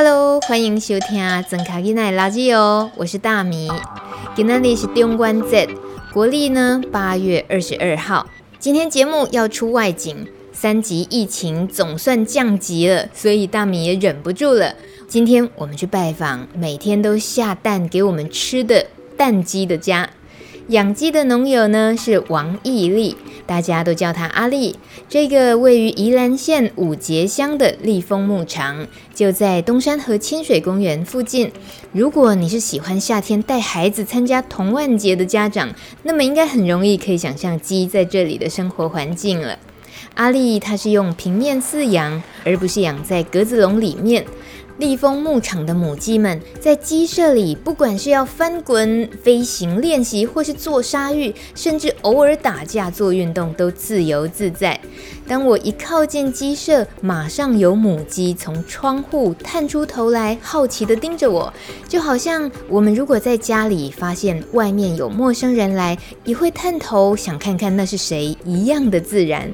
Hello，欢迎收听《庄卡囡仔垃圾哦》，我是大米。今天是中关节，国历呢八月二十二号。今天节目要出外景，三级疫情总算降级了，所以大米也忍不住了。今天我们去拜访每天都下蛋给我们吃的蛋鸡的家。养鸡的农友呢是王毅力，大家都叫他阿利。这个位于宜兰县五结乡的利丰牧场，就在东山河亲水公园附近。如果你是喜欢夏天带孩子参加童玩节的家长，那么应该很容易可以想象鸡在这里的生活环境了。阿利他是用平面饲养，而不是养在格子笼里面。利丰牧场的母鸡们在鸡舍里，不管是要翻滚、飞行练习，或是做沙浴，甚至偶尔打架做运动，都自由自在。当我一靠近鸡舍，马上有母鸡从窗户探出头来，好奇地盯着我，就好像我们如果在家里发现外面有陌生人来，也会探头想看看那是谁一样的自然。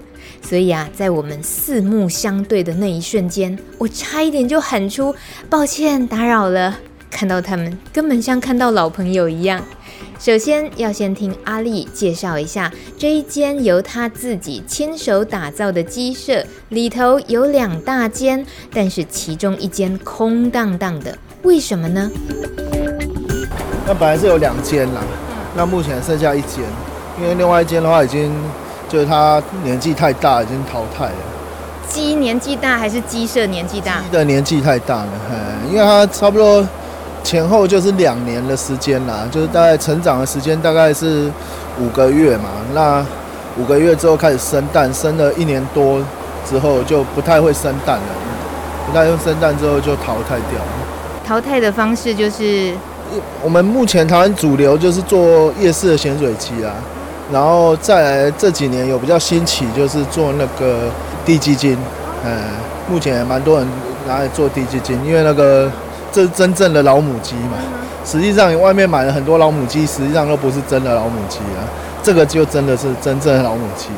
所以啊，在我们四目相对的那一瞬间，我差一点就喊出“抱歉，打扰了”。看到他们，根本像看到老朋友一样。首先要先听阿丽介绍一下这一间由他自己亲手打造的鸡舍，里头有两大间，但是其中一间空荡荡的，为什么呢？那本来是有两间啦，那目前剩下一间，因为另外一间的话已经。就是他年纪太大，已经淘汰了。鸡年纪大还是鸡舍年纪大？鸡的年纪太大了，嗯，因为它差不多前后就是两年的时间啦，就是大概成长的时间大概是五个月嘛。那五个月之后开始生蛋，生了一年多之后就不太会生蛋了，不太会生蛋之后就淘汰掉了。淘汰的方式就是，我们目前台湾主流就是做夜市的咸水鸡啊。然后再来这几年有比较兴起，就是做那个低基金，嗯，目前也蛮多人拿来做低基金，因为那个这是真正的老母鸡嘛。实际上你外面买了很多老母鸡，实际上都不是真的老母鸡啊，这个就真的是真正的老母鸡。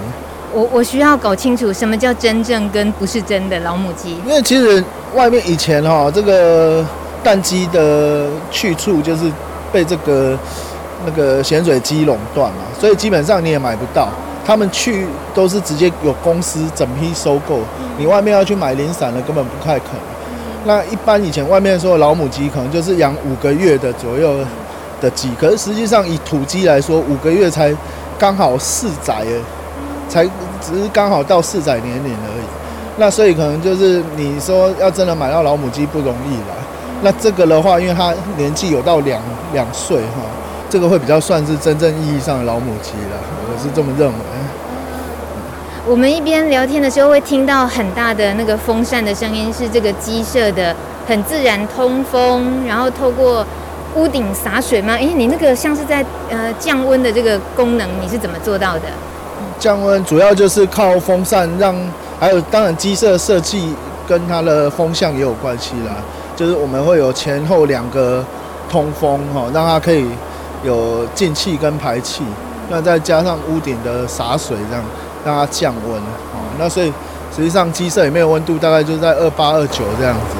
我我需要搞清楚什么叫真正跟不是真的老母鸡。因为其实外面以前哈，这个蛋鸡的去处就是被这个。那个咸水鸡垄断嘛，所以基本上你也买不到。他们去都是直接有公司整批收购，你外面要去买零散的根本不太可能。那一般以前外面说的老母鸡可能就是养五个月的左右的鸡，可是实际上以土鸡来说，五个月才刚好四载，才只是刚好到四载年龄而已。那所以可能就是你说要真的买到老母鸡不容易啦。那这个的话，因为它年纪有到两两岁哈。这个会比较算是真正意义上的老母鸡了，我是这么认为。我们一边聊天的时候会听到很大的那个风扇的声音，是这个鸡舍的很自然通风，然后透过屋顶洒水吗？诶，你那个像是在呃降温的这个功能，你是怎么做到的？降温主要就是靠风扇让，还有当然鸡舍设计跟它的风向也有关系啦，就是我们会有前后两个通风哈，让它可以。有进气跟排气，那再加上屋顶的洒水，这样让它降温哦。那所以实际上鸡舍里面的温度大概就在二八二九这样子。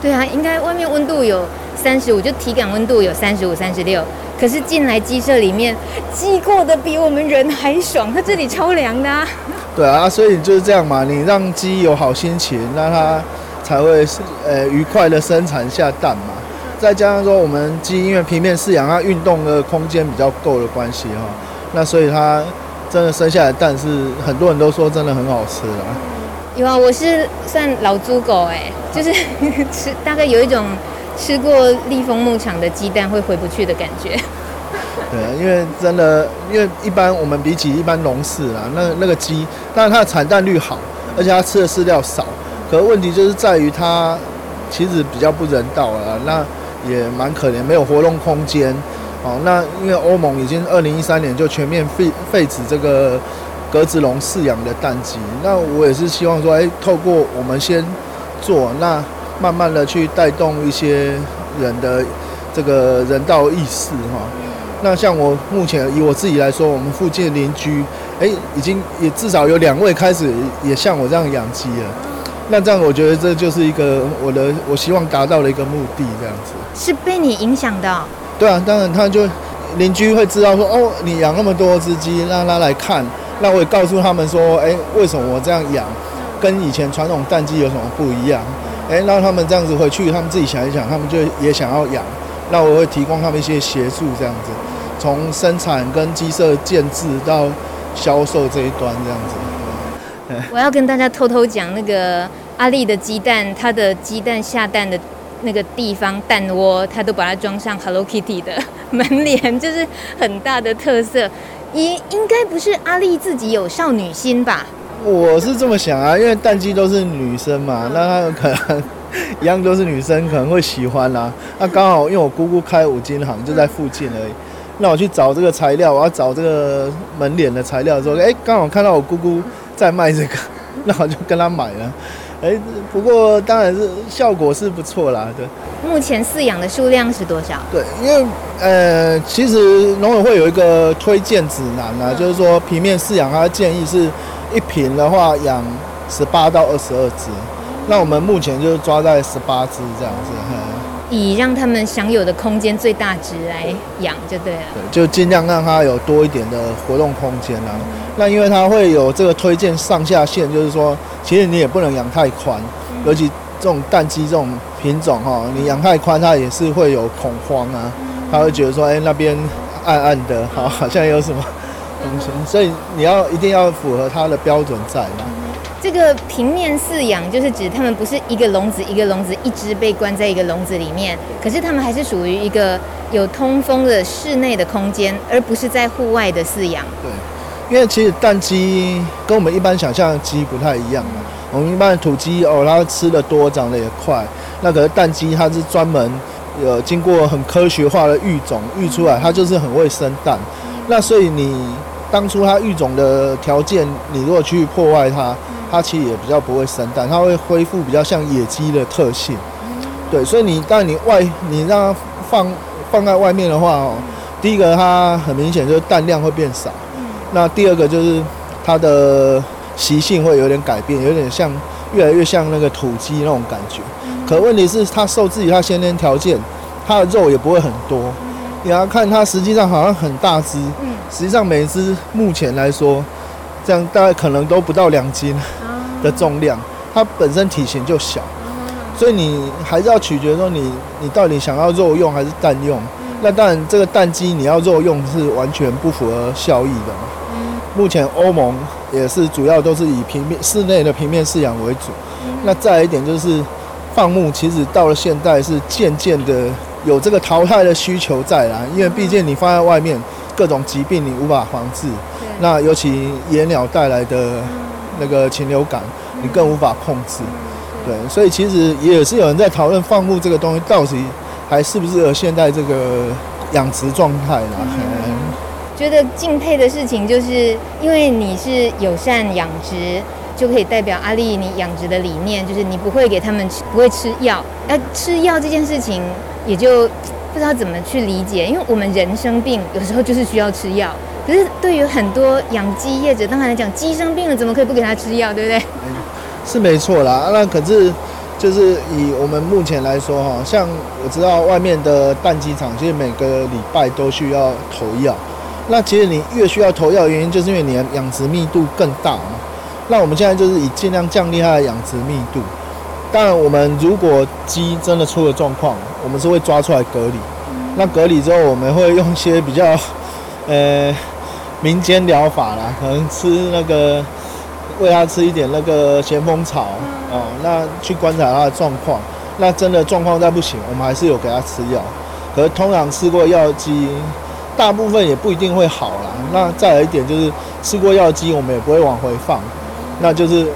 对啊，应该外面温度有三十五，就体感温度有三十五、三十六。可是进来鸡舍里面，鸡过得比我们人还爽，它这里超凉的啊。对啊，所以就是这样嘛，你让鸡有好心情，那它才会呃愉快的生产下蛋嘛。再加上说，我们鸡因为平面饲养，它运动的空间比较够的关系哈，那所以它真的生下来蛋是很多人都说真的很好吃啦。有啊，我是算老猪狗哎，就是 吃大概有一种吃过立丰牧场的鸡蛋会回不去的感觉。对，因为真的，因为一般我们比起一般农饲啊，那那个鸡，当然它的产蛋率好，而且它吃的饲料少，可问题就是在于它其实比较不人道啊，那也蛮可怜，没有活动空间。哦，那因为欧盟已经二零一三年就全面废废止这个格子笼饲养的蛋鸡，那我也是希望说，哎，透过我们先做，那慢慢的去带动一些人的这个人道意识哈。那像我目前以我自己来说，我们附近的邻居，哎，已经也至少有两位开始也像我这样养鸡了。那这样我觉得这就是一个我的我希望达到的一个目的，这样子。是被你影响的？对啊，当然他就邻居会知道说，哦，你养那么多只鸡，让他来看。那我也告诉他们说，哎，为什么我这样养，跟以前传统蛋鸡有什么不一样？哎，让他们这样子回去，他们自己想一想，他们就也想要养。那我会提供他们一些协助，这样子，从生产跟鸡舍建制到销售这一端，这样子。我要跟大家偷偷讲，那个阿丽的鸡蛋，它的鸡蛋下蛋的那个地方蛋窝，它都把它装上 Hello Kitty 的门帘，就是很大的特色。应应该不是阿丽自己有少女心吧？我是这么想啊，因为蛋鸡都是女生嘛，那她可能。一样都是女生，可能会喜欢啦、啊。那刚好，因为我姑姑开五金行，就在附近而已。那我去找这个材料，我要找这个门脸的材料的时候，哎，刚好看到我姑姑在卖这个，那我就跟她买了。哎，不过当然是效果是不错啦。对，目前饲养的数量是多少？对，因为呃，其实农委会有一个推荐指南啊，就是说平面饲养，它建议是一瓶的话养十八到二十二只。那我们目前就是抓在十八只这样子，以让他们享有的空间最大值来养就对了。对，就尽量让它有多一点的活动空间啦。那因为它会有这个推荐上下限，就是说，其实你也不能养太宽，尤其这种蛋鸡这种品种哈，你养太宽，它也是会有恐慌啊，它会觉得说，哎，那边暗暗的，好，好像有什么东西，所以你要一定要符合它的标准在嘛。这个平面饲养就是指他们不是一个笼子一个笼子一直被关在一个笼子里面，可是他们还是属于一个有通风的室内的空间，而不是在户外的饲养。对，因为其实蛋鸡跟我们一般想象的鸡不太一样嘛。我们一般的土鸡哦，它吃的多，长得也快。那可是蛋鸡它是专门有经过很科学化的育种育出来，它就是很会生蛋。那所以你当初它育种的条件，你如果去破坏它。它其实也比较不会生蛋，它会恢复比较像野鸡的特性，对，所以你当你外你让它放放在外面的话哦，第一个它很明显就是蛋量会变少，那第二个就是它的习性会有点改变，有点像越来越像那个土鸡那种感觉。可问题是它受自己它先天条件，它的肉也不会很多。你要看它实际上好像很大只，实际上每只目前来说。这样大概可能都不到两斤的重量，它本身体型就小，所以你还是要取决说你你到底想要肉用还是蛋用。那当然这个蛋鸡你要肉用是完全不符合效益的。目前欧盟也是主要都是以平面室内的平面饲养为主。那再一点就是放牧，其实到了现代是渐渐的有这个淘汰的需求在啦，因为毕竟你放在外面各种疾病你无法防治。那尤其野鸟带来的那个禽流感，你更无法控制，对，所以其实也是有人在讨论放牧这个东西到底还适不适合现在这个养殖状态啦。嗯，觉得敬佩的事情就是，因为你是友善养殖，就可以代表阿丽你养殖的理念，就是你不会给他们吃，不会吃药。那吃药这件事情，也就不知道怎么去理解，因为我们人生病，有时候就是需要吃药。可是对于很多养鸡业者，当然来讲，鸡生病了，怎么可以不给他吃药，对不对？是没错啦。那可是就是以我们目前来说，哈，像我知道外面的蛋鸡场，其实每个礼拜都需要投药。那其实你越需要投药，原因就是因为你的养殖密度更大嘛。那我们现在就是以尽量降低它的养殖密度。当然，我们如果鸡真的出了状况，我们是会抓出来隔离。那隔离之后，我们会用一些比较，呃。民间疗法啦，可能吃那个喂它吃一点那个咸丰草哦，那去观察它的状况。那真的状况再不行，我们还是有给它吃药。可是通常吃过药鸡，大部分也不一定会好啦。那再来一点就是吃过药鸡，我们也不会往回放，那就是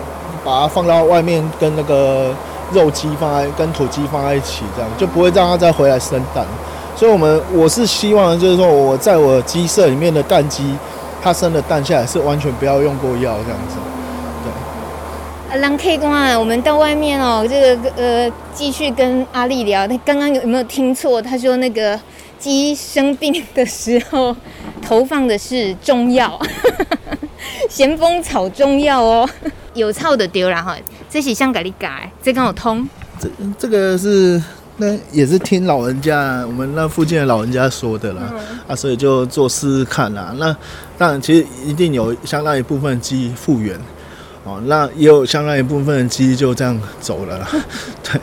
把它放到外面跟那个肉鸡放在跟土鸡放在一起，这样就不会让它再回来生蛋。所以，我们我是希望就是说我在我鸡舍里面的蛋鸡，它生的蛋下来是完全不要用过药这样子。对。啊，让 K 公啊，我们到外面哦，这个呃，继续跟阿丽聊。他刚刚有没有听错？他说那个鸡生病的时候投放的是中药。咸丰草中药哦，有草的丢了哈，这是香格里改，这刚好通。这这个是那也是听老人家，我们那附近的老人家说的啦，嗯、啊，所以就做试试看啦。那当然，其实一定有相当一部分鸡复原哦，那也有相当一部分鸡就这样走了啦。对，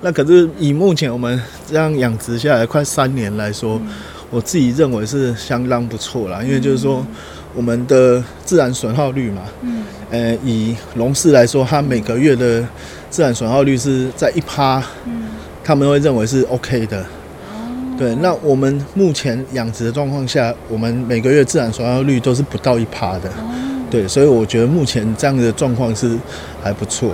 那可是以目前我们这样养殖下来快三年来说，嗯、我自己认为是相当不错啦，因为就是说。嗯我们的自然损耗率嘛，嗯，呃，以龙氏来说，它每个月的自然损耗率是在一趴，嗯，他们会认为是 OK 的，哦，对。那我们目前养殖的状况下，我们每个月自然损耗率都是不到一趴的，哦，对，所以我觉得目前这样的状况是还不错。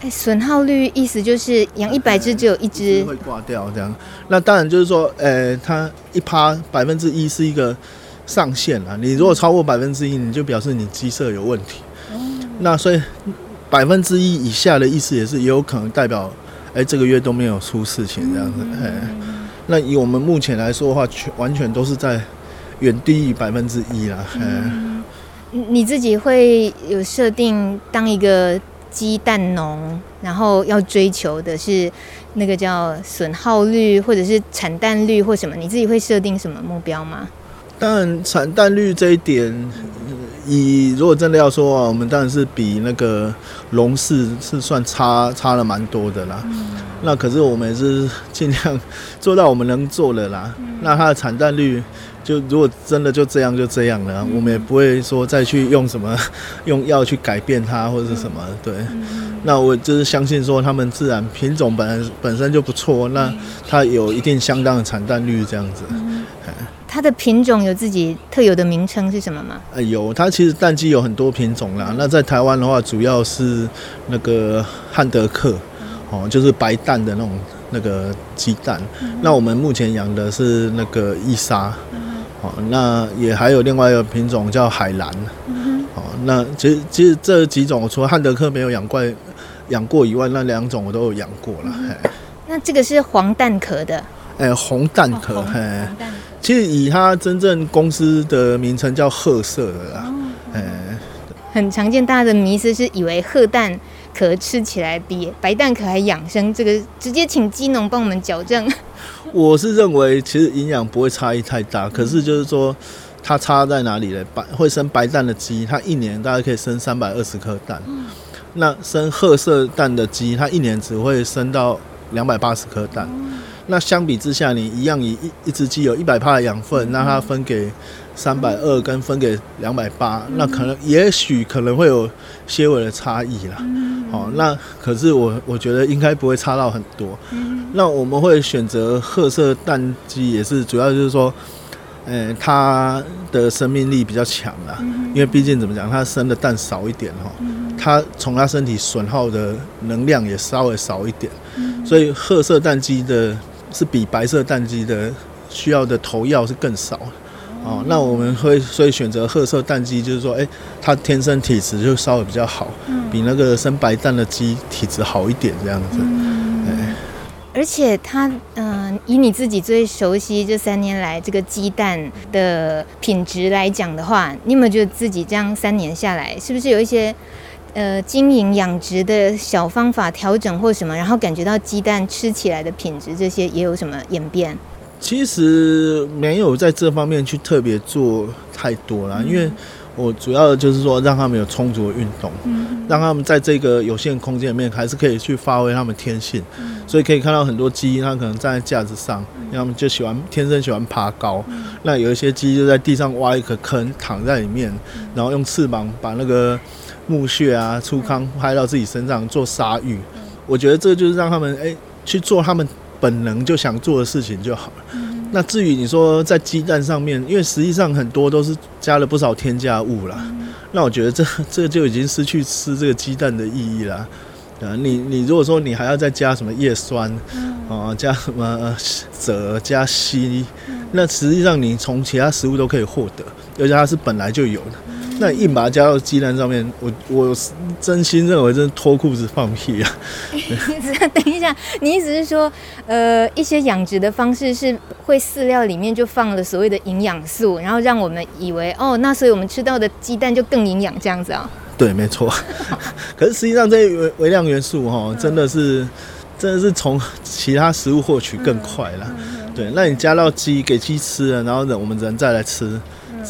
哎，损耗率意思就是养一百只只有一只会挂掉这样。那当然就是说，呃，它一趴百分之一是一个。上限啊，你如果超过百分之一，你就表示你鸡舍有问题。嗯、那所以百分之一以下的意思也是也有可能代表，哎、欸，这个月都没有出事情这样子。哎、那以我们目前来说的话，全完全都是在远低于百分之一啦。嗯，欸、你自己会有设定当一个鸡蛋农，然后要追求的是那个叫损耗率，或者是产蛋率或什么？你自己会设定什么目标吗？当然，产蛋率这一点，以如果真的要说啊，我们当然是比那个龙氏是算差差了蛮多的啦。嗯、那可是我们也是尽量做到我们能做的啦。嗯、那它的产蛋率，就如果真的就这样就这样了，嗯、我们也不会说再去用什么 用药去改变它或者是什么。对，嗯、那我就是相信说，它们自然品种本来本身就不错，那它有一定相当的产蛋率这样子。嗯它的品种有自己特有的名称是什么吗？呃，有，它其实蛋鸡有很多品种啦。那在台湾的话，主要是那个汉德克，哦，就是白蛋的那种那个鸡蛋。那我们目前养的是那个伊莎，哦，那也还有另外一个品种叫海蓝，哦，那其实其实这几种除了汉德克没有养过养过以外，那两种我都有养过了。那这个是黄蛋壳的？哎，红蛋壳，嘿。其实以它真正公司的名称叫褐色的啦，哎、哦，很常见。大家的迷思是以为褐蛋壳吃起来比白蛋壳还养生，这个直接请鸡农帮我们矫正。我是认为其实营养不会差异太大，可是就是说它差在哪里呢？白会生白蛋的鸡，它一年大概可以生三百二十颗蛋，嗯、那生褐色蛋的鸡，它一年只会生到两百八十颗蛋。嗯那相比之下，你一样以一一只鸡有一百帕的养分，那它分给三百二跟分给两百八，那可能也许可能会有些微的差异啦。好，那可是我我觉得应该不会差到很多。那我们会选择褐色蛋鸡，也是主要就是说，嗯，它的生命力比较强啦，因为毕竟怎么讲，它生的蛋少一点哈，它从它身体损耗的能量也稍微少一点，所以褐色蛋鸡的。是比白色蛋鸡的需要的投药是更少哦，那我们会所以选择褐色蛋鸡，就是说，哎、欸，它天生体质就稍微比较好，比那个生白蛋的鸡体质好一点这样子。嗯，而且它，嗯、呃，以你自己最熟悉这三年来这个鸡蛋的品质来讲的话，你有没有觉得自己这样三年下来，是不是有一些？呃，经营养殖的小方法调整或什么，然后感觉到鸡蛋吃起来的品质，这些也有什么演变？其实没有在这方面去特别做太多啦，嗯、因为我主要的就是说让他们有充足的运动，嗯、让他们在这个有限空间里面还是可以去发挥他们天性。嗯、所以可以看到很多鸡，它可能站在架子上，他们就喜欢天生喜欢爬高。嗯、那有一些鸡就在地上挖一个坑，躺在里面，然后用翅膀把那个。木屑啊，粗糠拍到自己身上做沙浴，我觉得这就是让他们哎、欸、去做他们本能就想做的事情就好了。那至于你说在鸡蛋上面，因为实际上很多都是加了不少添加物啦，嗯、那我觉得这这就已经失去吃这个鸡蛋的意义啦。啊，你你如果说你还要再加什么叶酸，嗯、啊，加什么锗加硒，嗯、那实际上你从其他食物都可以获得，而且它是本来就有的。那硬把它加到鸡蛋上面，我我真心认为这是脱裤子放屁啊！等一下，你意思是说，呃，一些养殖的方式是会饲料里面就放了所谓的营养素，然后让我们以为哦，那所以我们吃到的鸡蛋就更营养这样子啊？对，没错。可是实际上这些微微量元素哈，真的是真的是从其他食物获取更快了。对，那你加到鸡给鸡吃了，然后人我们人再来吃。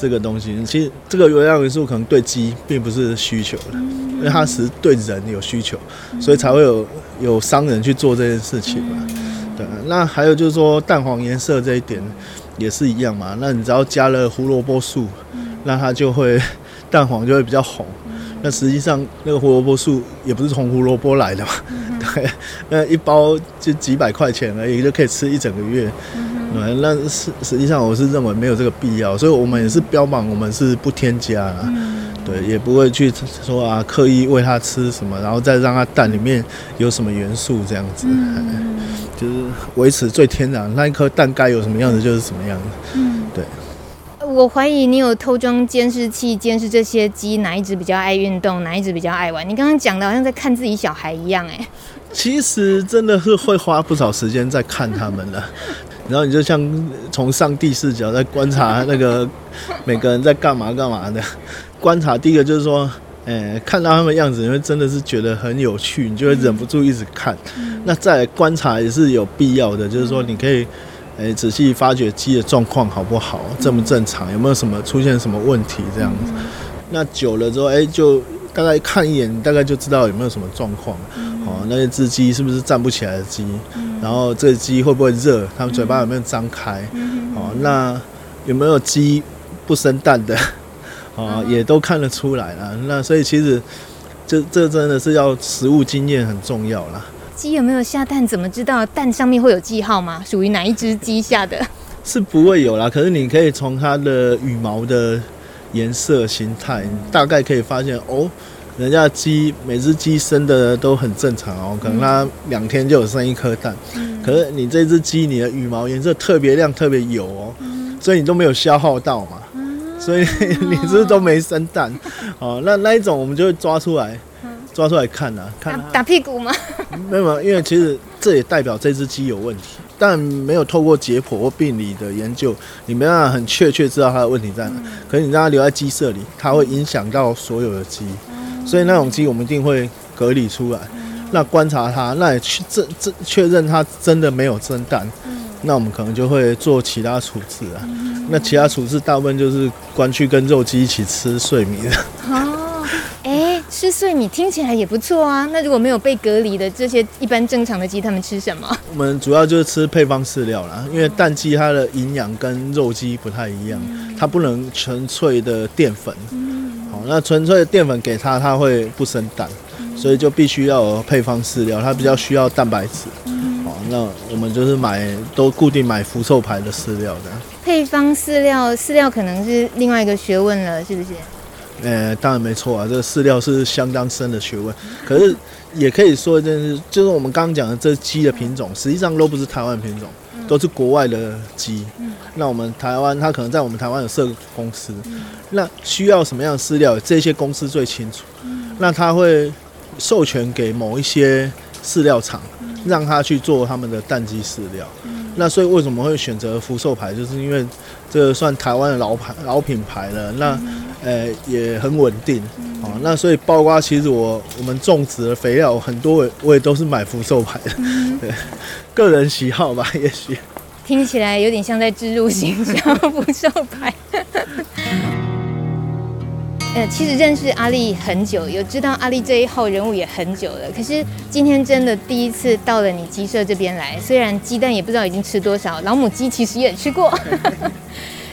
这个东西其实这个微量元素可能对鸡并不是需求的，因为它是对人有需求，所以才会有有商人去做这件事情嘛。对，那还有就是说蛋黄颜色这一点也是一样嘛。那你只要加了胡萝卜素，那它就会 蛋黄就会比较红。那实际上那个胡萝卜素也不是从胡萝卜来的嘛，对，那一包就几百块钱而已，就可以吃一整个月。对，那实实际上我是认为没有这个必要，所以我们也是标榜我们是不添加对，也不会去说啊刻意喂它吃什么，然后再让它蛋里面有什么元素这样子，嗯、就是维持最天然，那一颗蛋该有什么样子就是什么样子。嗯，对。我怀疑你有偷装监视器监视这些鸡哪一只比较爱运动，哪一只比较爱玩。你刚刚讲的好像在看自己小孩一样，哎。其实真的是会花不少时间在看他们的。然后你就像从上帝视角在观察那个每个人在干嘛干嘛的，观察第一个就是说，诶，看到他们样子，你会真的是觉得很有趣，你就会忍不住一直看。那再来观察也是有必要的，就是说你可以，诶，仔细发掘鸡的状况好不好，正不正常，有没有什么出现什么问题这样子。那久了之后，诶，就大概看一眼，大概就知道有没有什么状况。哦，那些只鸡是不是站不起来的鸡？嗯、然后这鸡会不会热？它们嘴巴有没有张开？嗯、哦，那有没有鸡不生蛋的？哦，嗯、也都看得出来了。那所以其实这这真的是要实物经验很重要啦。鸡有没有下蛋？怎么知道蛋上面会有记号吗？属于哪一只鸡下的？是不会有啦。可是你可以从它的羽毛的颜色、形态，大概可以发现哦。人家鸡每只鸡生的都很正常哦，可能它两天就有生一颗蛋。嗯、可是你这只鸡，你的羽毛颜色特别亮、特别油哦，嗯、所以你都没有消耗到嘛，嗯、所以 你是不是都没生蛋？哦，那那一种我们就会抓出来，抓出来看呐、啊，看打，打屁股吗？没有，因为其实这也代表这只鸡有问题，但没有透过解剖或病理的研究，你没办法很确切知道它的问题在哪。嗯、可是你让它留在鸡舍里，它会影响到所有的鸡。所以那种鸡我们一定会隔离出来，那观察它，那也确这这确认它真的没有生蛋，那我们可能就会做其他处置啊。那其他处置大部分就是关去跟肉鸡一起吃睡米的。哦，哎，吃碎米听起来也不错啊。那如果没有被隔离的这些一般正常的鸡，他们吃什么？我们主要就是吃配方饲料啦，因为蛋鸡它的营养跟肉鸡不太一样，它不能纯粹的淀粉。好那纯粹的淀粉给它，它会不生蛋，所以就必须要有配方饲料，它比较需要蛋白质。好，那我们就是买都固定买福寿牌的饲料的。配方饲料，饲料可能是另外一个学问了，是不是？呃，当然没错啊，这个饲料是相当深的学问。可是也可以说一件事，就是我们刚刚讲的这鸡的品种，实际上都不是台湾品种。都是国外的鸡，嗯、那我们台湾，它可能在我们台湾有设公司，嗯、那需要什么样的饲料，这些公司最清楚。嗯、那他会授权给某一些饲料厂，嗯、让他去做他们的蛋鸡饲料。嗯、那所以为什么会选择福寿牌，就是因为这个算台湾的老牌老品牌了。那呃、欸、也很稳定。哦，那所以包括其实我我们种植的肥料很多，我也都是买福寿牌的，嗯、对，个人喜好吧，也许听起来有点像在植入形象福寿牌。呃，其实认识阿丽很久，有知道阿丽这一号人物也很久了。可是今天真的第一次到了你鸡舍这边来，虽然鸡蛋也不知道已经吃多少，老母鸡其实也吃过。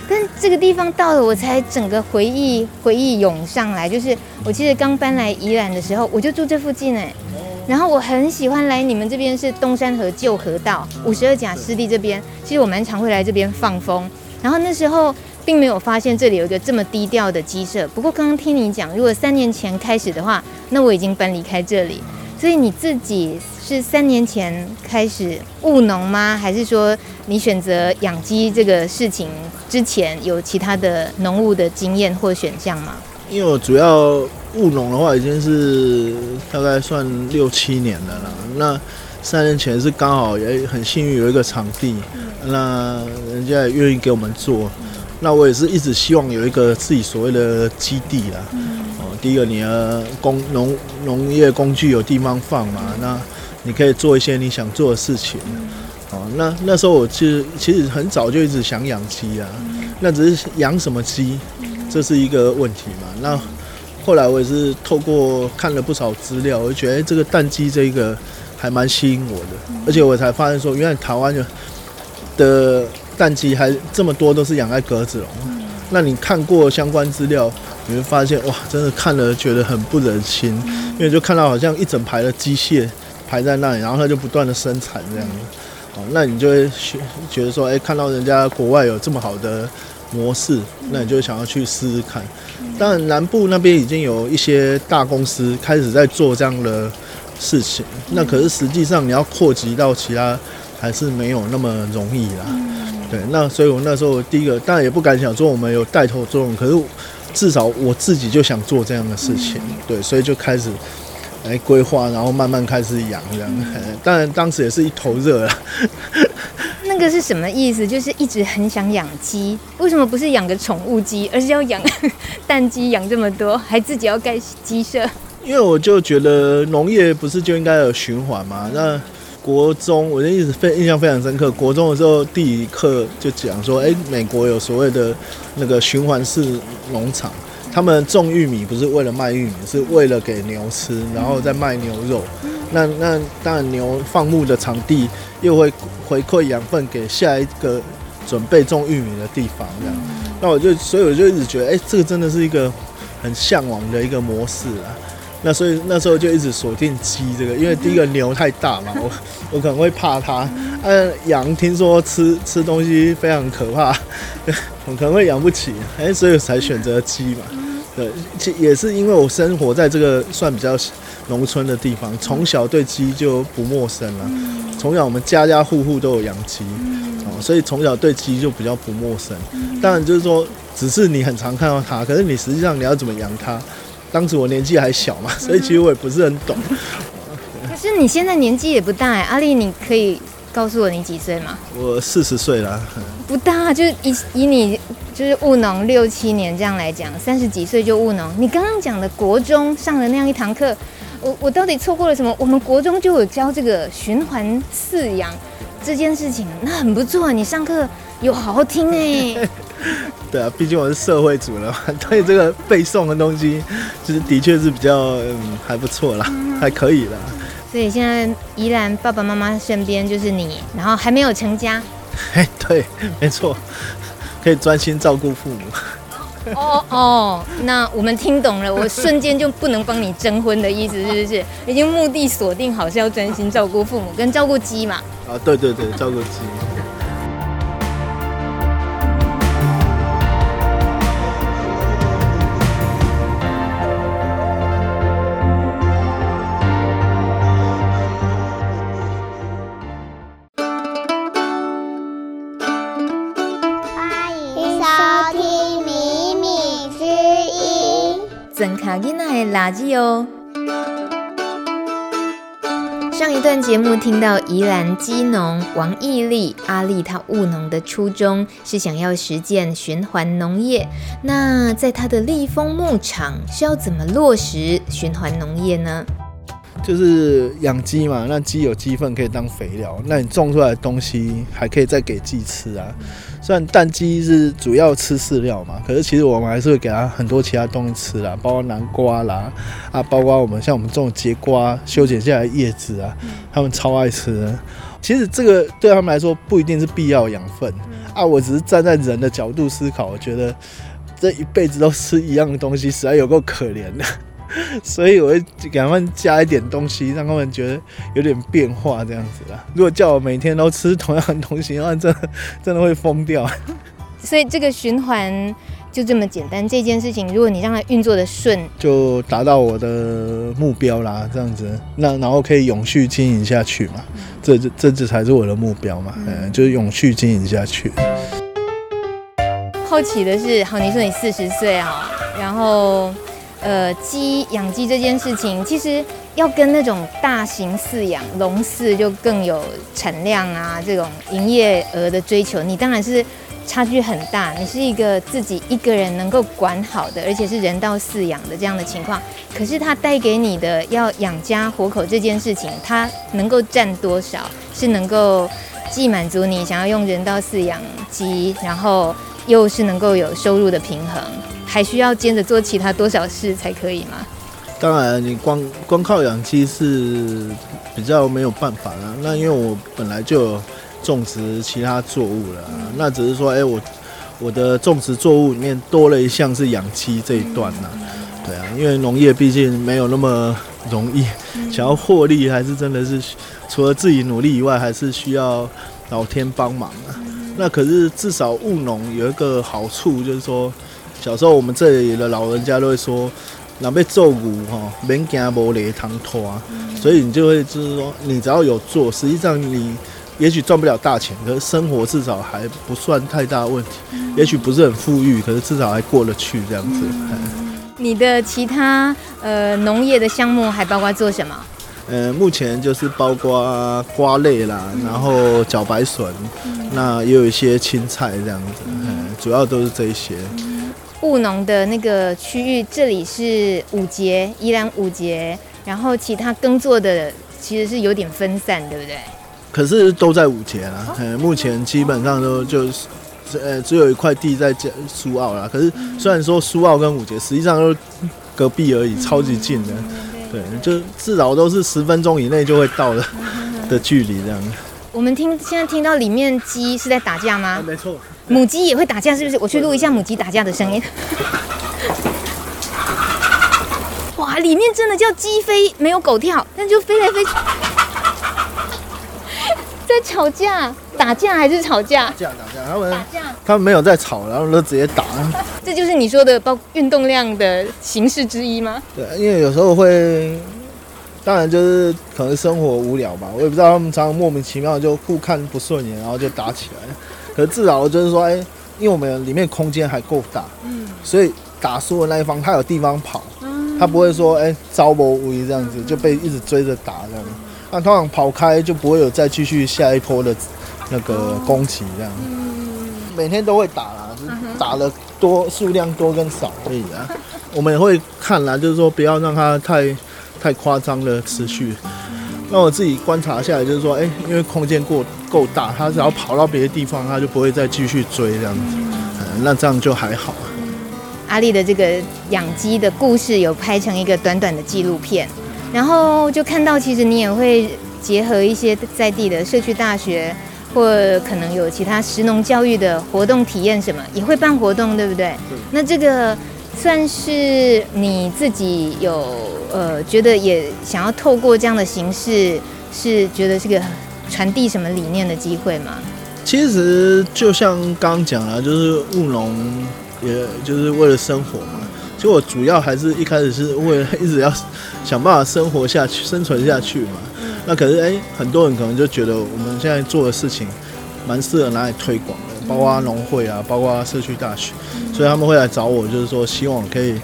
但这个地方到了，我才整个回忆回忆涌上来。就是我记得刚搬来宜兰的时候，我就住这附近哎。然后我很喜欢来你们这边是东山河旧河道五十二甲湿地这边，其实我蛮常会来这边放风。然后那时候并没有发现这里有一个这么低调的鸡舍。不过刚刚听你讲，如果三年前开始的话，那我已经搬离开这里。所以你自己是三年前开始务农吗？还是说你选择养鸡这个事情之前有其他的农务的经验或选项吗？因为我主要务农的话，已经是大概算六七年了啦。那三年前是刚好也很幸运有一个场地，那人家也愿意给我们做。那我也是一直希望有一个自己所谓的基地啦。哦，第一个你的工农农业工具有地方放嘛，那你可以做一些你想做的事情。哦，那那时候我其实其实很早就一直想养鸡啊，那只是养什么鸡？这是一个问题嘛？那后来我也是透过看了不少资料，我就觉得这个蛋鸡这个还蛮吸引我的，而且我才发现说，原来台湾的的蛋鸡还这么多都是养在格子笼。那你看过相关资料，你会发现哇，真的看了觉得很不忍心，因为就看到好像一整排的机械排在那里，然后它就不断的生产这样子。哦，那你就会觉得说，哎，看到人家国外有这么好的。模式，那你就想要去试试看。当然，南部那边已经有一些大公司开始在做这样的事情。那可是实际上你要扩及到其他，还是没有那么容易啦。对，那所以我那时候第一个，当然也不敢想说我们有带头作用，可是至少我自己就想做这样的事情。对，所以就开始来规划，然后慢慢开始养这样。当然当时也是一头热啊。那个是什么意思？就是一直很想养鸡，为什么不是养个宠物鸡，而是要养 蛋鸡？养这么多，还自己要盖鸡舍？因为我就觉得农业不是就应该有循环吗？那国中我就一直非印象非常深刻，国中的时候地理课就讲说，哎，美国有所谓的那个循环式农场，他们种玉米不是为了卖玉米，是为了给牛吃，然后再卖牛肉。那那当然牛放牧的场地又会。回馈养分给下一个准备种玉米的地方，这样，那我就所以我就一直觉得，哎、欸，这个真的是一个很向往的一个模式啊。那所以那时候就一直锁定鸡这个，因为第一个牛太大嘛，我我可能会怕它。嗯，羊听说吃吃东西非常可怕，我可能会养不起，哎、欸，所以才选择鸡嘛。对，其也是因为我生活在这个算比较农村的地方，从小对鸡就不陌生了。从小我们家家户户都有养鸡，哦，所以从小对鸡就比较不陌生。当然就是说，只是你很常看到它，可是你实际上你要怎么养它？当时我年纪还小嘛，所以其实我也不是很懂。可是你现在年纪也不大哎，阿丽，你可以告诉我你几岁吗？我四十岁了。不大，就是以以你就是务农六七年这样来讲，三十几岁就务农。你刚刚讲的国中上的那样一堂课。我我到底错过了什么？我们国中就有教这个循环饲养这件事情，那很不错。你上课有好好听哎。对啊，毕竟我是社会主了嘛，对这个背诵的东西，就是的确是比较嗯还不错啦，嗯、还可以啦。所以现在宜兰爸爸妈妈身边就是你，然后还没有成家。哎，对，没错，可以专心照顾父母。哦哦，那我们听懂了，我瞬间就不能帮你征婚的意思，是不是？已经目的锁定好，是要专心照顾父母跟照顾鸡嘛？啊，对对对，照顾鸡。卡吉娜的垃圾哦。上一段节目听到宜兰鸡农王义利阿丽，他务农的初衷是想要实践循环农业。那在他的立丰牧场是要怎么落实循环农业呢？就是养鸡嘛，那鸡有鸡粪可以当肥料，那你种出来的东西还可以再给鸡吃啊。虽然蛋鸡是主要吃饲料嘛，可是其实我们还是会给它很多其他东西吃啦，包括南瓜啦，啊，包括我们像我们这种节瓜修剪下来的叶子啊，他们超爱吃。其实这个对他们来说不一定是必要养分啊，我只是站在人的角度思考，我觉得这一辈子都吃一样的东西，实在有够可怜的。所以我会给他们加一点东西，让他们觉得有点变化这样子啦。如果叫我每天都吃同样的东西，那真的 真的会疯掉。所以这个循环就这么简单。这件事情，如果你让它运作的顺，就达到我的目标啦。这样子，那然后可以永续经营下去嘛？这这这这才是我的目标嘛？嗯，就是永续经营下去。好奇的是，好，你说你四十岁啊，然后。呃，鸡养鸡这件事情，其实要跟那种大型饲养笼饲就更有产量啊，这种营业额的追求，你当然是差距很大。你是一个自己一个人能够管好的，而且是人道饲养的这样的情况，可是它带给你的要养家活口这件事情，它能够占多少？是能够既满足你想要用人道饲养鸡，然后又是能够有收入的平衡。还需要兼着做其他多少事才可以吗？当然，你光光靠养鸡是比较没有办法啦。那因为我本来就有种植其他作物了，那只是说，哎、欸，我我的种植作物里面多了一项是养鸡这一段呐。对啊，因为农业毕竟没有那么容易，想要获利还是真的是除了自己努力以外，还是需要老天帮忙啊。那可是至少务农有一个好处，就是说。小时候我们这里的老人家都会说，若要做骨哈，免惊无雷汤拖啊。所以你就会就是说，你只要有做，实际上你也许赚不了大钱，可是生活至少还不算太大问题。也许不是很富裕，可是至少还过得去这样子。你的其他呃农业的项目还包括做什么？呃，目前就是包括瓜类啦，然后茭白笋，那也有一些青菜这样子，嗯，主要都是这一些。务农的那个区域，这里是五节，依然五节，然后其他耕作的其实是有点分散，对不对？可是都在五节啦，嗯，目前基本上都就是，呃，只有一块地在苏澳啦。可是虽然说苏澳跟五节实际上都隔壁而已，超级近的，对，就至少都是十分钟以内就会到的的距离这样。我们听现在听到里面鸡是在打架吗？没错。母鸡也会打架，是不是？我去录一下母鸡打架的声音。哇，里面真的叫鸡飞，没有狗跳，但就飞来飞去，在吵架、打架还是吵架？打架，打架，他们打架，他们没有在吵，然后都直接打。这就是你说的包运动量的形式之一吗？对，因为有时候会，当然就是可能生活无聊吧，我也不知道他们常常莫名其妙就互看不顺眼，然后就打起来。可是至少就是说，哎、欸，因为我们里面空间还够大，嗯，所以打输的那一方他有地方跑，嗯，他不会说，哎、欸，招不无这样子就被一直追着打这样，那通常跑开就不会有再继续下一波的那个攻击这样，嗯，每天都会打啦，就打的多数量多跟少而已啊，我们也会看啦，就是说不要让它太太夸张的持续。那我自己观察下来，就是说，哎、欸，因为空间过够大，他只要跑到别的地方，他就不会再继续追这样子，嗯，那这样就还好。阿丽的这个养鸡的故事有拍成一个短短的纪录片，然后就看到，其实你也会结合一些在地的社区大学，或可能有其他食农教育的活动体验什么，也会办活动，对不对？对。那这个算是你自己有。呃，觉得也想要透过这样的形式，是觉得是个传递什么理念的机会吗？其实就像刚刚讲了，就是务农，也就是为了生活嘛。其实我主要还是一开始是为了一直要想办法生活下去、生存下去嘛。那可是哎，很多人可能就觉得我们现在做的事情蛮适合拿来推广的，包括农会啊，包括社区大学，所以他们会来找我，就是说希望可以。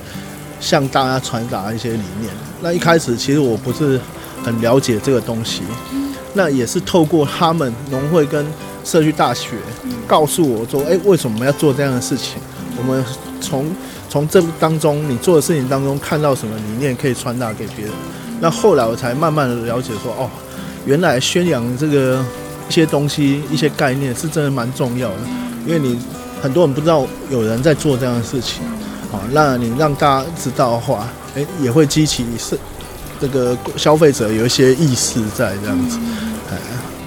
向大家传达一些理念。那一开始其实我不是很了解这个东西，那也是透过他们农会跟社区大学告诉我说：“哎，为什么要做这样的事情？我们从从这当中你做的事情当中看到什么理念可以传达给别人？”那后来我才慢慢的了解说：“哦，原来宣扬这个一些东西、一些概念是真的蛮重要的，因为你很多人不知道有人在做这样的事情。”好，那你让大家知道的话，哎，也会激起是这个消费者有一些意识在这样子。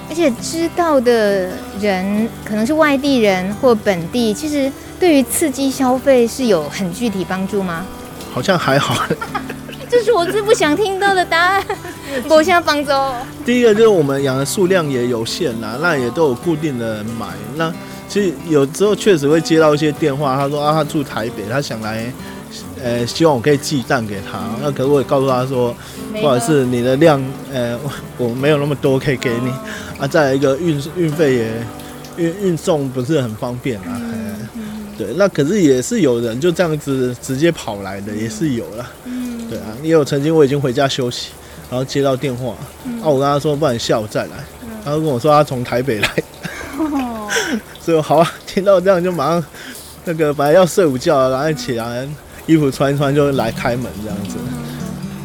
而且知道的人可能是外地人或本地，其实对于刺激消费是有很具体帮助吗？好像还好。这是我最不想听到的答案。我现在放走。第一个就是我们养的数量也有限啦，那也都有固定的人买。那其实有时候确实会接到一些电话，他说啊，他住台北，他想来，呃，希望我可以寄蛋给他。那可是我也告诉他说，或者是，你的量，呃，我没有那么多可以给你。啊，再来一个运运费也运运送不是很方便啊。对，那可是也是有人就这样子直接跑来的，也是有了。嗯，对啊，也有曾经我已经回家休息，然后接到电话，嗯、啊，我跟他说，不然下午再来。嗯、他就跟我说他从台北来，哦、所以好啊，听到这样就马上那个本来要睡午觉，然后起来衣服穿一穿就来开门这样子。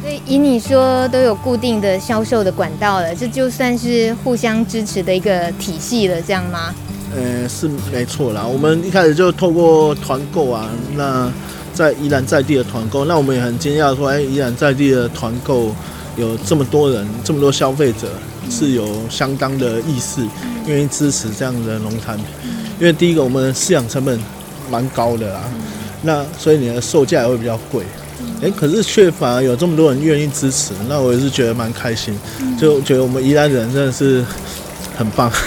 所以以你说都有固定的销售的管道了，这就算是互相支持的一个体系了，这样吗？呃，是没错啦。我们一开始就透过团购啊，那在宜兰在地的团购，那我们也很惊讶说，哎，宜兰在地的团购有这么多人，这么多消费者是有相当的意识，愿意支持这样的农产品。因为第一个，我们饲养成本蛮高的啦，那所以你的售价也会比较贵。哎，可是却反而有这么多人愿意支持，那我也是觉得蛮开心，就觉得我们宜兰人真的是很棒。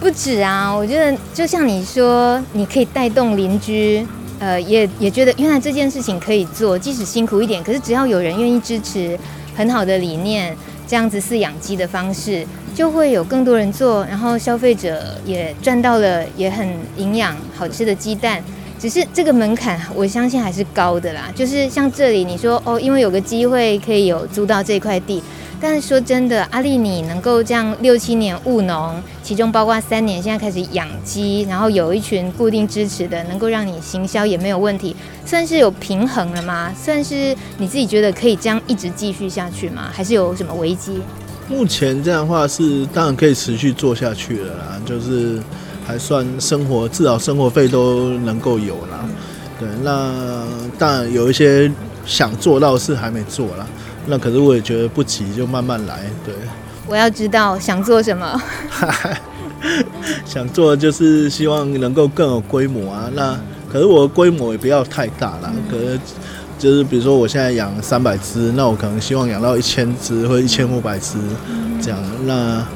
不止啊，我觉得就像你说，你可以带动邻居，呃，也也觉得原来这件事情可以做，即使辛苦一点，可是只要有人愿意支持，很好的理念，这样子饲养鸡的方式，就会有更多人做，然后消费者也赚到了，也很营养好吃的鸡蛋。只是这个门槛，我相信还是高的啦。就是像这里你说哦，因为有个机会可以有租到这块地。但是说真的，阿丽，你能够这样六七年务农，其中包括三年现在开始养鸡，然后有一群固定支持的，能够让你行销也没有问题，算是有平衡了吗？算是你自己觉得可以这样一直继续下去吗？还是有什么危机？目前这样的话是当然可以持续做下去了啦，就是还算生活，至少生活费都能够有啦。对，那当然有一些想做到的事还没做啦。那可是我也觉得不急，就慢慢来。对，我要知道想做什么。想做的就是希望能够更有规模啊。那可是我的规模也不要太大啦。可是就是比如说我现在养三百只，那我可能希望养到一千只或一千五百只这样。那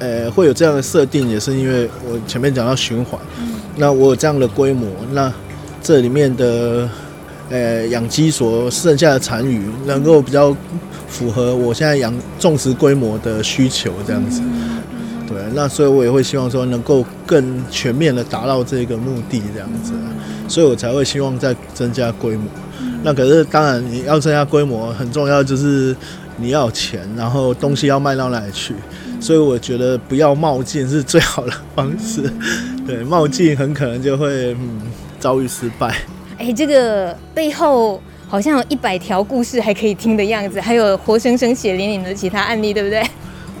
呃会有这样的设定，也是因为我前面讲到循环。那我有这样的规模，那这里面的。呃，养鸡所剩下的残余能够比较符合我现在养种植规模的需求，这样子，对，那所以我也会希望说能够更全面的达到这个目的，这样子，所以我才会希望再增加规模。那可是当然你要增加规模，很重要就是你要有钱，然后东西要卖到哪里去，所以我觉得不要冒进是最好的方式。对，冒进很可能就会嗯遭遇失败。哎，这个背后好像有一百条故事还可以听的样子，还有活生生血淋淋的其他案例，对不对？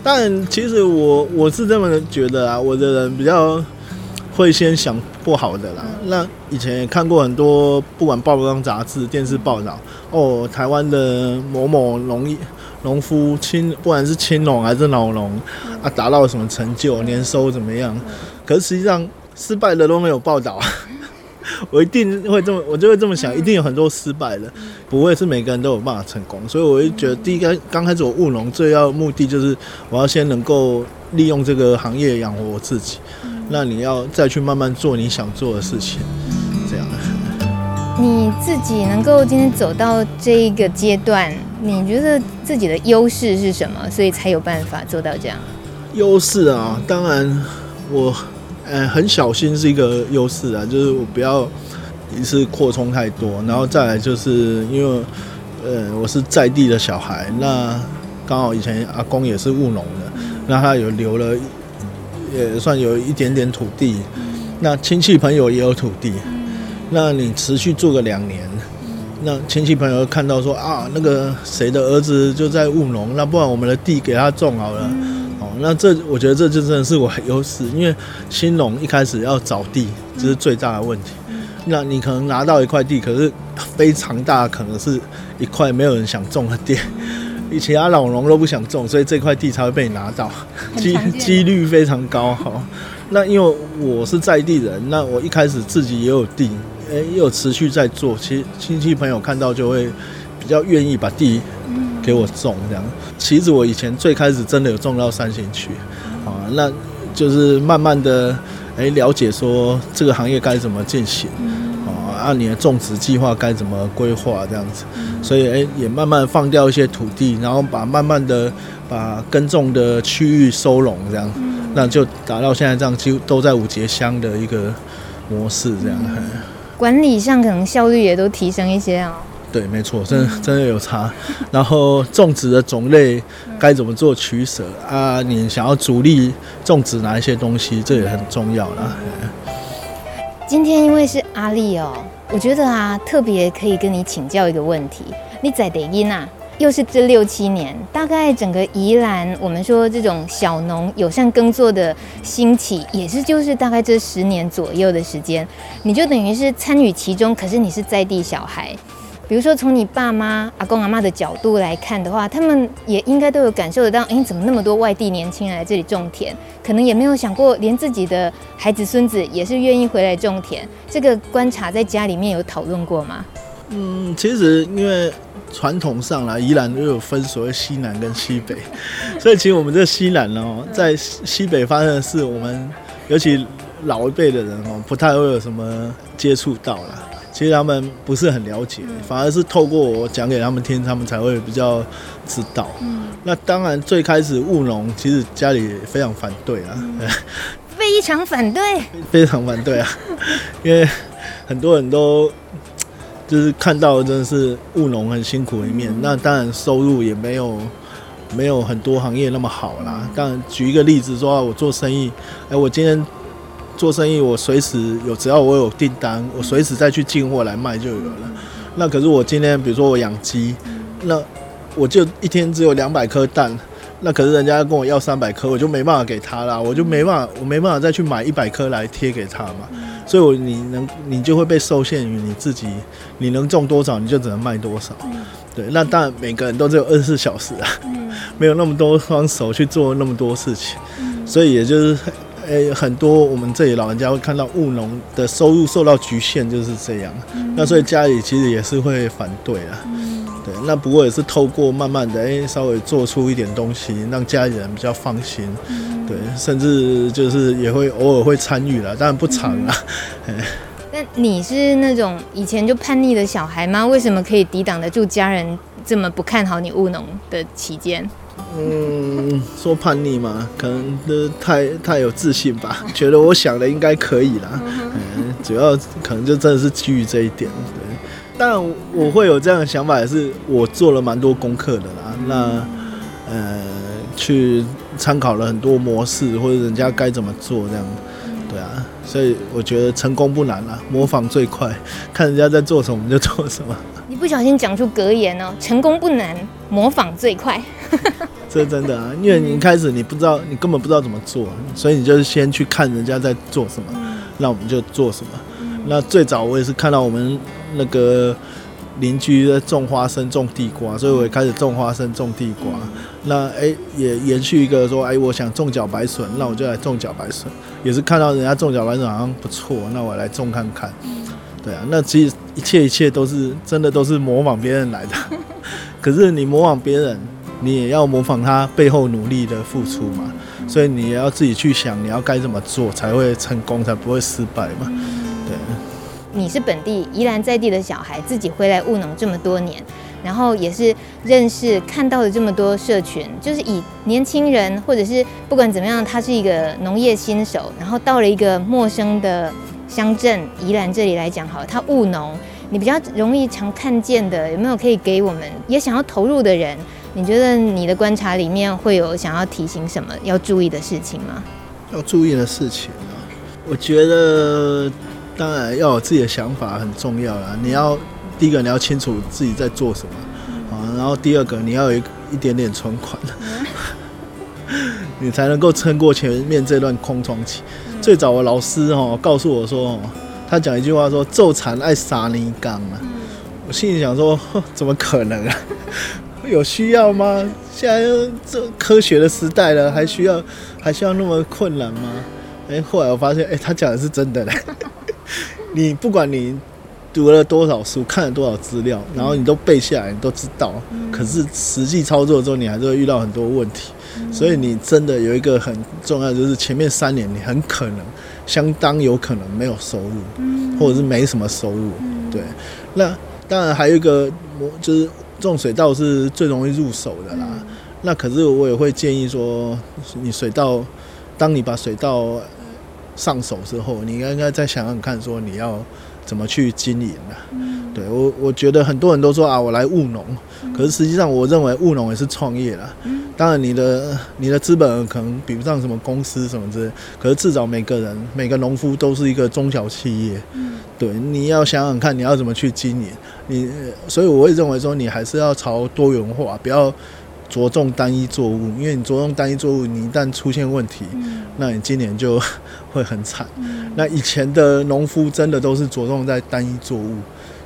但其实我我是这么觉得啊，我的人比较会先想不好的啦。那以前也看过很多，不管报章杂志、电视报道，哦，台湾的某某农业农夫青，不管是青农还是老农啊，达到什么成就，年收怎么样？可是实际上失败的都没有报道。我一定会这么，我就会这么想，一定有很多失败的，不会是每个人都有办法成功。所以我就觉得，第一个刚开始我务农最要目的就是，我要先能够利用这个行业养活我自己。那你要再去慢慢做你想做的事情，这样。你自己能够今天走到这一个阶段，你觉得自己的优势是什么？所以才有办法做到这样。优势啊，当然我。嗯，很小心是一个优势啊，就是我不要一次扩充太多，然后再来就是因为，呃，我是在地的小孩，那刚好以前阿公也是务农的，那他有留了，也算有一点点土地，那亲戚朋友也有土地，那你持续做个两年，那亲戚朋友看到说啊，那个谁的儿子就在务农，那不然我们的地给他种好了。哦那这我觉得这就真的是我的优势，因为新农一开始要找地，这是最大的问题。那你可能拿到一块地，可是非常大，可能是一块没有人想种的地，其他老农都不想种，所以这块地才会被你拿到，几几率非常高哈。那因为我是在地人，那我一开始自己也有地，诶，也有持续在做，其实亲戚朋友看到就会比较愿意把地给我种这样。其实我以前最开始真的有种到三星区，啊，那就是慢慢的哎了解说这个行业该怎么进行，啊，按你的种植计划该怎么规划这样子，所以哎也慢慢放掉一些土地，然后把慢慢的把耕种的区域收拢这样，那就达到现在这样，几乎都在五节乡的一个模式这样。管理上可能效率也都提升一些哦。对，没错，真的真的有差。然后种植的种类该怎么做取舍啊？你想要主力种植哪一些东西，这也很重要啦。今天因为是阿丽哦，我觉得啊，特别可以跟你请教一个问题。你在德音啊？又是这六七年，大概整个宜兰，我们说这种小农友善耕作的兴起，也是就是大概这十年左右的时间，你就等于是参与其中。可是你是在地小孩，比如说从你爸妈、阿公阿妈的角度来看的话，他们也应该都有感受得到，哎，怎么那么多外地年轻人来这里种田？可能也没有想过，连自己的孩子孙子也是愿意回来种田。这个观察在家里面有讨论过吗？嗯，其实因为。传统上来，宜兰又有分所谓西南跟西北，所以其实我们这西南哦，在西北发生的事，我们尤其老一辈的人哦，不太会有什么接触到啦。其实他们不是很了解，反而是透过我讲给他们听，他们才会比较知道。嗯那当然最开始务农，其实家里非常反对啊，非常反对，非常反对啊，因为很多人都。就是看到真的是务农很辛苦一面，那当然收入也没有没有很多行业那么好啦。当然举一个例子说，我做生意，哎，我今天做生意，我随时有，只要我有订单，我随时再去进货来卖就有了。那可是我今天，比如说我养鸡，那我就一天只有两百颗蛋，那可是人家跟我要三百颗，我就没办法给他啦，我就没办法，我没办法再去买一百颗来贴给他嘛。所以，我你能，你就会被受限于你自己，你能种多少，你就只能卖多少。对，那当然每个人都只有二十四小时啊，没有那么多双手去做那么多事情。所以，也就是，诶，很多我们这里老人家会看到务农的收入受到局限，就是这样。那所以家里其实也是会反对啊。对，那不过也是透过慢慢的，诶，稍微做出一点东西，让家里人比较放心。对，甚至就是也会偶尔会参与了，当然不常啦。那你是那种以前就叛逆的小孩吗？为什么可以抵挡得住家人这么不看好你务农的期间？嗯，说叛逆嘛，可能都太太有自信吧，觉得我想的应该可以啦。嗯，主要可能就真的是基于这一点。对，当然我会有这样的想法，也是我做了蛮多功课的啦。那呃，去。参考了很多模式，或者人家该怎么做这样，对啊，所以我觉得成功不难啦，模仿最快，看人家在做什么就做什么。你不小心讲出格言哦，成功不难，模仿最快。这真的啊，因为你一开始你不知道，你根本不知道怎么做，所以你就是先去看人家在做什么，那我们就做什么。那最早我也是看到我们那个。邻居在种花生、种地瓜，所以我也开始种花生、种地瓜。那哎、欸，也延续一个说，哎、欸，我想种茭白笋，那我就来种茭白笋。也是看到人家种茭白笋好像不错，那我来种看看。对啊，那其实一切一切都是真的，都是模仿别人来的。可是你模仿别人，你也要模仿他背后努力的付出嘛。所以你也要自己去想，你要该怎么做才会成功，才不会失败嘛。你是本地宜兰在地的小孩，自己回来务农这么多年，然后也是认识看到了这么多社群，就是以年轻人或者是不管怎么样，他是一个农业新手，然后到了一个陌生的乡镇宜兰这里来讲，好，他务农，你比较容易常看见的，有没有可以给我们也想要投入的人？你觉得你的观察里面会有想要提醒什么要注意的事情吗？要注意的事情啊，我觉得。当然要有自己的想法很重要啦。你要第一个你要清楚自己在做什么啊，然后第二个你要有一一点点存款，你才能够撑过前面这段空窗期。最早的老师哦告诉我说，他讲一句话说：“做产爱撒泥缸啊。”我心里想说：“ 怎么可能啊？有需要吗？现在这科学的时代了，还需要还需要那么困难吗？”哎，后来我发现，哎，他讲的是真的嘞。你不管你读了多少书，看了多少资料，然后你都背下来，你都知道。可是实际操作之后，你还是会遇到很多问题。所以你真的有一个很重要，就是前面三年你很可能，相当有可能没有收入，或者是没什么收入。对，那当然还有一个，就是种水稻是最容易入手的啦。那可是我也会建议说，你水稻，当你把水稻上手之后，你应该再想想看，说你要怎么去经营呢？对我，我觉得很多人都说啊，我来务农，可是实际上我认为务农也是创业啦。当然，你的你的资本可能比不上什么公司什么之类，可是至少每个人每个农夫都是一个中小企业。对，你要想想看你要怎么去经营你，所以我会认为说你还是要朝多元化，不要。着重单一作物，因为你着重单一作物，你一旦出现问题，嗯、那你今年就会很惨。嗯、那以前的农夫真的都是着重在单一作物，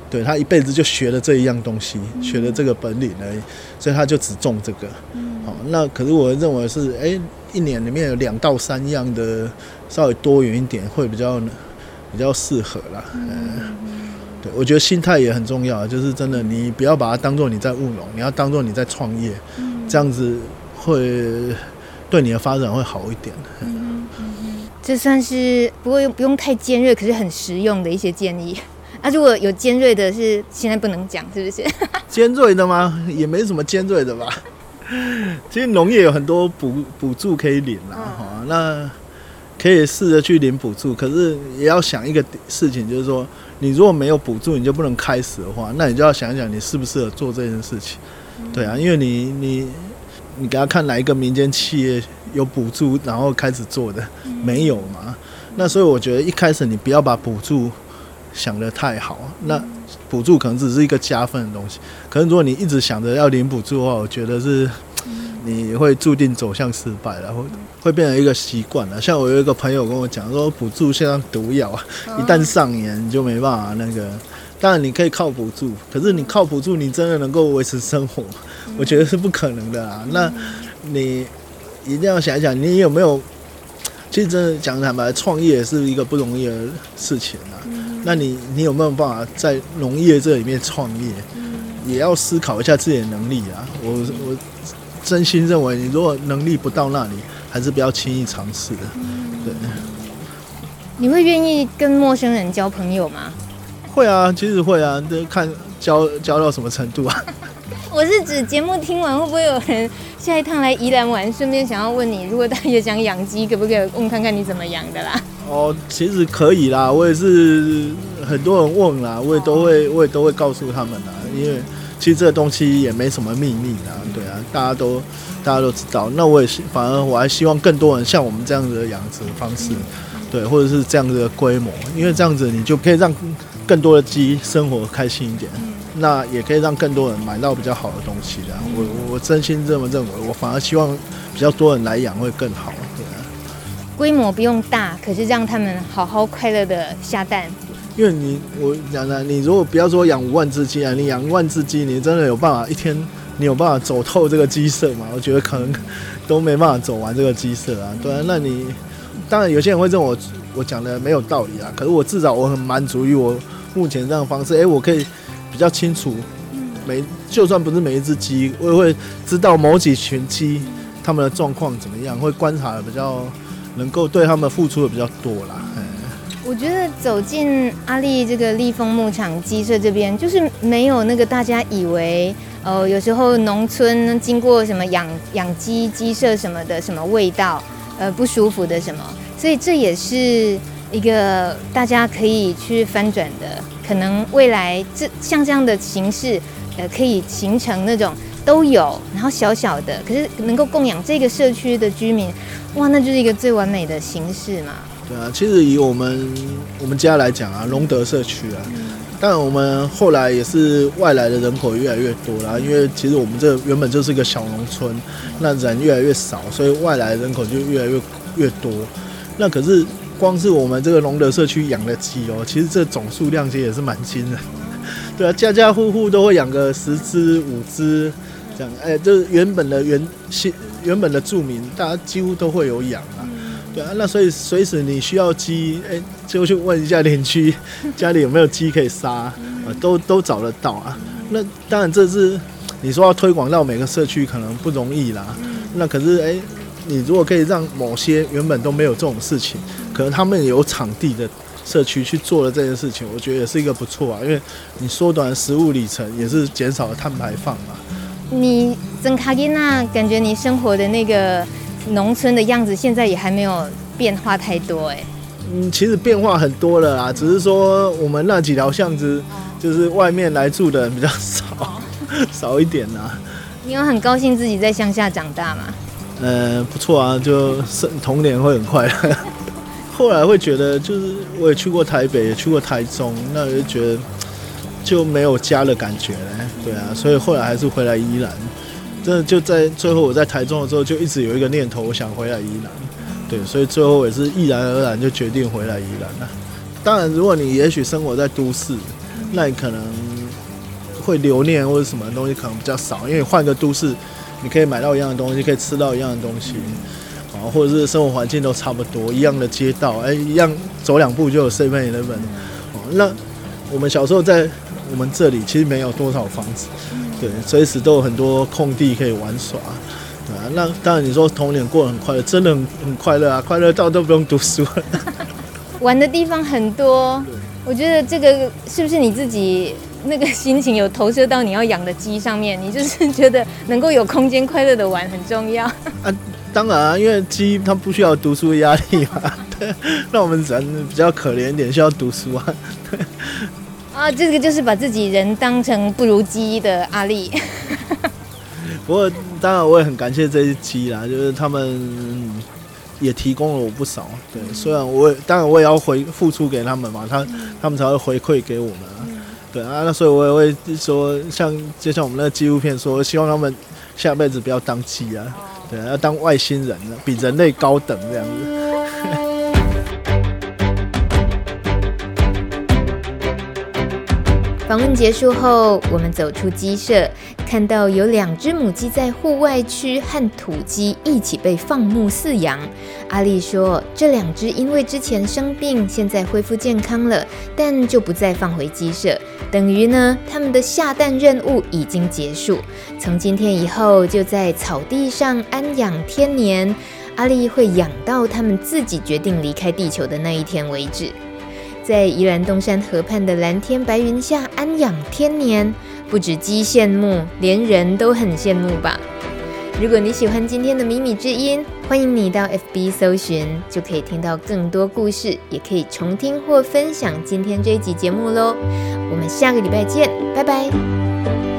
对，他一辈子就学了这一样东西，嗯、学了这个本领而已，所以他就只种这个。嗯、好，那可是我认为是，哎、欸，一年里面有两到三样的，稍微多元一点会比较比较适合啦。嗯对我觉得心态也很重要，就是真的，你不要把它当做你在务农，你要当做你在创业，这样子会对你的发展会好一点。嗯，这算是不过不用太尖锐，可是很实用的一些建议。啊，如果有尖锐的，是现在不能讲，是不是？尖锐的吗？也没什么尖锐的吧。其实农业有很多补补助可以领啦，哈、那可以试着去领补助，可是也要想一个事情，就是说。你如果没有补助，你就不能开始的话，那你就要想一想，你适不适合做这件事情？对啊，因为你你你给他看哪一个民间企业有补助，然后开始做的，没有嘛？那所以我觉得一开始你不要把补助想得太好，那补助可能只是一个加分的东西。可是如果你一直想着要领补助的话，我觉得是。你会注定走向失败，然后会变成一个习惯了。像我有一个朋友跟我讲说，补助像毒药啊，一旦上瘾你就没办法那个。当然你可以靠补助，可是你靠补助，你真的能够维持生活？我觉得是不可能的啊。那你一定要想一想，你有没有？其实真的讲坦白，创业是一个不容易的事情啊。那你你有没有办法在农业这里面创业？也要思考一下自己的能力啊。我我。真心认为，你如果能力不到那里，还是不要轻易尝试的。对。你会愿意跟陌生人交朋友吗？会啊，其实会啊，这看教教到什么程度啊。我是指节目听完会不会有人下一趟来宜兰玩，顺便想要问你，如果他也想养鸡，可不可以问看看你怎么养的啦？哦，其实可以啦，我也是很多人问啦，我也都会，我也都会告诉他们啦，因为。其实这个东西也没什么秘密啊，对啊，大家都大家都知道。那我也是，反而我还希望更多人像我们这样子的养殖方式，对，或者是这样子的规模，因为这样子你就可以让更多的鸡生活开心一点，那也可以让更多人买到比较好的东西的。我我真心这么认为，我反而希望比较多人来养会更好，对啊。规模不用大，可是让他们好好快乐的下蛋。因为你我讲的，你如果不要说养五万只鸡啊，你养一万只鸡，你真的有办法一天，你有办法走透这个鸡舍吗？我觉得可能都没办法走完这个鸡舍啊。对啊，那你当然有些人会认为我我讲的没有道理啊，可是我至少我很满足于我目前这样的方式。哎，我可以比较清楚每就算不是每一只鸡，我也会知道某几群鸡他们的状况怎么样，会观察的比较能够对他们付出的比较多啦。我觉得走进阿丽这个立丰牧场鸡舍这边，就是没有那个大家以为，呃，有时候农村经过什么养养鸡鸡舍什么的什么味道，呃，不舒服的什么，所以这也是一个大家可以去翻转的，可能未来这像这样的形式，呃，可以形成那种都有，然后小小的，可是能够供养这个社区的居民，哇，那就是一个最完美的形式嘛。对啊，其实以我们我们家来讲啊，隆德社区啊，但我们后来也是外来的人口越来越多啦，因为其实我们这原本就是一个小农村，那人越来越少，所以外来人口就越来越越多。那可是光是我们这个龙德社区养的鸡哦，其实这总数量其实也是蛮惊人。对啊，家家户户都会养个十只五只这样，哎，就是原本的原原原本的住民，大家几乎都会有养啊。对啊，那所以随时你需要鸡，哎、欸，就去问一下邻居 家里有没有鸡可以杀，啊，都都找得到啊。那当然这是你说要推广到每个社区可能不容易啦。那可是哎、欸，你如果可以让某些原本都没有这种事情，可能他们有场地的社区去做了这件事情，我觉得也是一个不错啊，因为你缩短食物里程，也是减少了碳排放嘛。你真卡吉娜，感觉你生活的那个。农村的样子现在也还没有变化太多哎。嗯，其实变化很多了啦，只是说我们那几条巷子，就是外面来住的人比较少，少一点啦。你有很高兴自己在乡下长大吗？呃，不错啊，就是童年会很快乐。后来会觉得，就是我也去过台北，也去过台中，那我就觉得就没有家的感觉了。对啊，所以后来还是回来宜兰。真的就在最后，我在台中的时候就一直有一个念头，我想回来宜兰。对，所以最后也是毅然而然就决定回来宜兰了。当然，如果你也许生活在都市，那你可能会留念或者什么东西可能比较少，因为换个都市，你可以买到一样的东西，可以吃到一样的东西，啊，或者是生活环境都差不多，一样的街道，哎，一样走两步就有 Seven Eleven。哦，那我们小时候在我们这里其实没有多少房子。对，随时都有很多空地可以玩耍，对啊，那当然你说童年过得很快乐，真的很很快乐啊，快乐到都不用读书了。玩的地方很多，我觉得这个是不是你自己那个心情有投射到你要养的鸡上面？你就是觉得能够有空间快乐的玩很重要。啊，当然啊，因为鸡它不需要读书的压力嘛，对，那我们人比较可怜一点，需要读书啊。对啊，这个就是把自己人当成不如鸡的阿力。不过，当然我也很感谢这些鸡啦，就是他们也提供了我不少。对，虽然我也当然我也要回付出给他们嘛，他他们才会回馈给我们啊。对啊，那所以我也会说，像就像我们那个纪录片说，希望他们下辈子不要当鸡啊，对啊，要当外星人，比人类高等这样子。访问结束后，我们走出鸡舍，看到有两只母鸡在户外区和土鸡一起被放牧饲养。阿力说，这两只因为之前生病，现在恢复健康了，但就不再放回鸡舍，等于呢，他们的下蛋任务已经结束。从今天以后，就在草地上安养天年。阿力会养到他们自己决定离开地球的那一天为止。在宜兰东山河畔的蓝天白云下安养天年，不止鸡羡慕，连人都很羡慕吧。如果你喜欢今天的迷你之音，欢迎你到 FB 搜寻，就可以听到更多故事，也可以重听或分享今天这一集节目喽。我们下个礼拜见，拜拜。